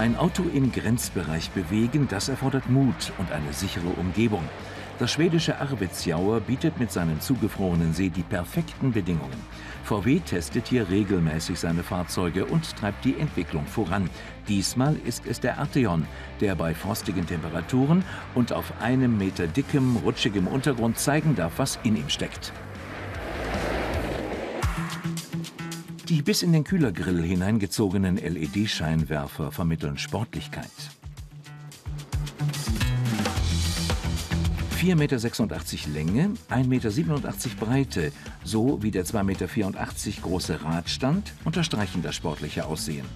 Ein Auto im Grenzbereich bewegen, das erfordert Mut und eine sichere Umgebung. Das schwedische Arvidsjaur bietet mit seinem zugefrorenen See die perfekten Bedingungen. VW testet hier regelmäßig seine Fahrzeuge und treibt die Entwicklung voran. Diesmal ist es der Arteon, der bei frostigen Temperaturen und auf einem Meter dickem, rutschigem Untergrund zeigen darf, was in ihm steckt. Die bis in den Kühlergrill hineingezogenen LED-Scheinwerfer vermitteln Sportlichkeit. 4,86 Meter Länge, 1,87 Meter Breite, so wie der 2,84 Meter große Radstand unterstreichen das sportliche Aussehen.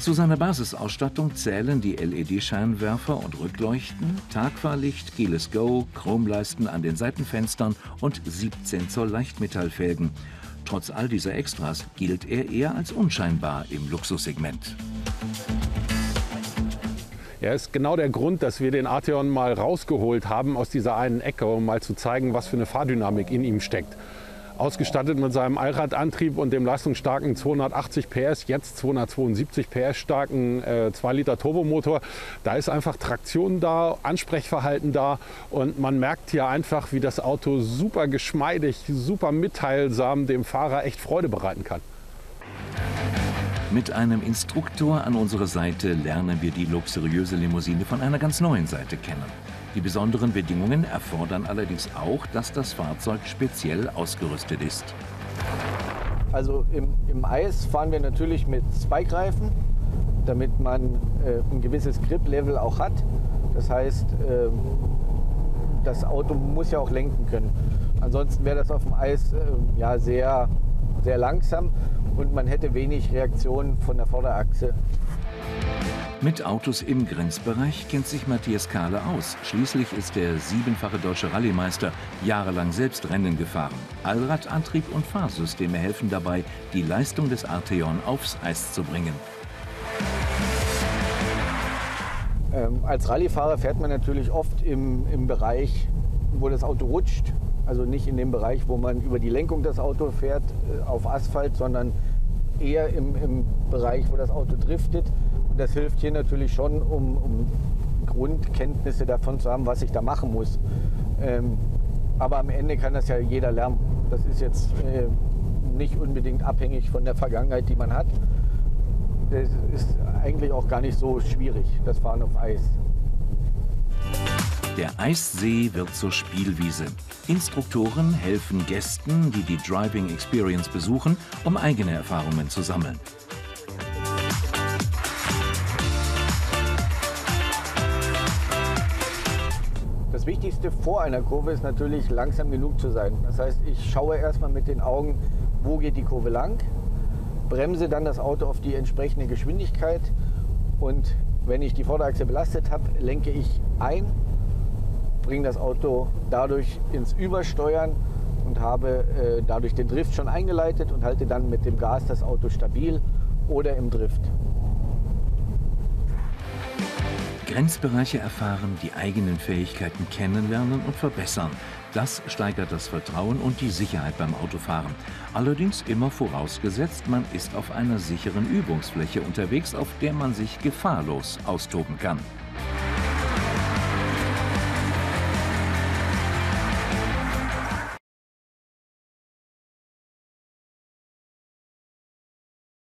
Zu seiner Basisausstattung zählen die LED-Scheinwerfer und Rückleuchten, Tagfahrlicht, Keyless Go, Chromleisten an den Seitenfenstern und 17 Zoll Leichtmetallfelgen. Trotz all dieser Extras gilt er eher als unscheinbar im Luxussegment. Er ist genau der Grund, dass wir den Arteon mal rausgeholt haben aus dieser einen Ecke, um mal zu zeigen, was für eine Fahrdynamik in ihm steckt ausgestattet mit seinem Allradantrieb und dem leistungsstarken 280 PS, jetzt 272 PS starken äh, 2 Liter Turbomotor. Da ist einfach Traktion da, Ansprechverhalten da und man merkt hier einfach, wie das Auto super geschmeidig, super mitteilsam dem Fahrer echt Freude bereiten kann. Mit einem Instruktor an unserer Seite lernen wir die luxuriöse Limousine von einer ganz neuen Seite kennen. Die besonderen Bedingungen erfordern allerdings auch, dass das Fahrzeug speziell ausgerüstet ist. Also im, im Eis fahren wir natürlich mit Spike-Reifen, damit man äh, ein gewisses Grip-Level auch hat. Das heißt, äh, das Auto muss ja auch lenken können. Ansonsten wäre das auf dem Eis äh, ja sehr, sehr langsam und man hätte wenig Reaktion von der Vorderachse. Mit Autos im Grenzbereich kennt sich Matthias Kahle aus. Schließlich ist der siebenfache deutsche Rallye-Meister jahrelang selbst Rennen gefahren. Allradantrieb und Fahrsysteme helfen dabei, die Leistung des Arteon aufs Eis zu bringen. Ähm, als Rallyefahrer fährt man natürlich oft im, im Bereich, wo das Auto rutscht. Also nicht in dem Bereich, wo man über die Lenkung das Auto fährt, äh, auf Asphalt, sondern eher im, im Bereich, wo das Auto driftet das hilft hier natürlich schon, um, um, Grundkenntnisse davon zu haben, was ich da machen muss. Ähm, aber am Ende kann das ja jeder lernen. Das ist jetzt äh, nicht unbedingt abhängig von der Vergangenheit, die man hat. Das ist eigentlich auch gar nicht so schwierig, das Fahren auf Eis. Der Eissee wird zur Spielwiese. Instruktoren helfen Gästen, die die Driving Experience besuchen, um eigene Erfahrungen zu sammeln. Wichtigste vor einer Kurve ist natürlich langsam genug zu sein. Das heißt, ich schaue erstmal mit den Augen, wo geht die Kurve lang, bremse dann das Auto auf die entsprechende Geschwindigkeit und wenn ich die Vorderachse belastet habe, lenke ich ein, bringe das Auto dadurch ins Übersteuern und habe äh, dadurch den Drift schon eingeleitet und halte dann mit dem Gas das Auto stabil oder im Drift. Grenzbereiche erfahren, die eigenen Fähigkeiten kennenlernen und verbessern. Das steigert das Vertrauen und die Sicherheit beim Autofahren. Allerdings immer vorausgesetzt, man ist auf einer sicheren Übungsfläche unterwegs, auf der man sich gefahrlos austoben kann.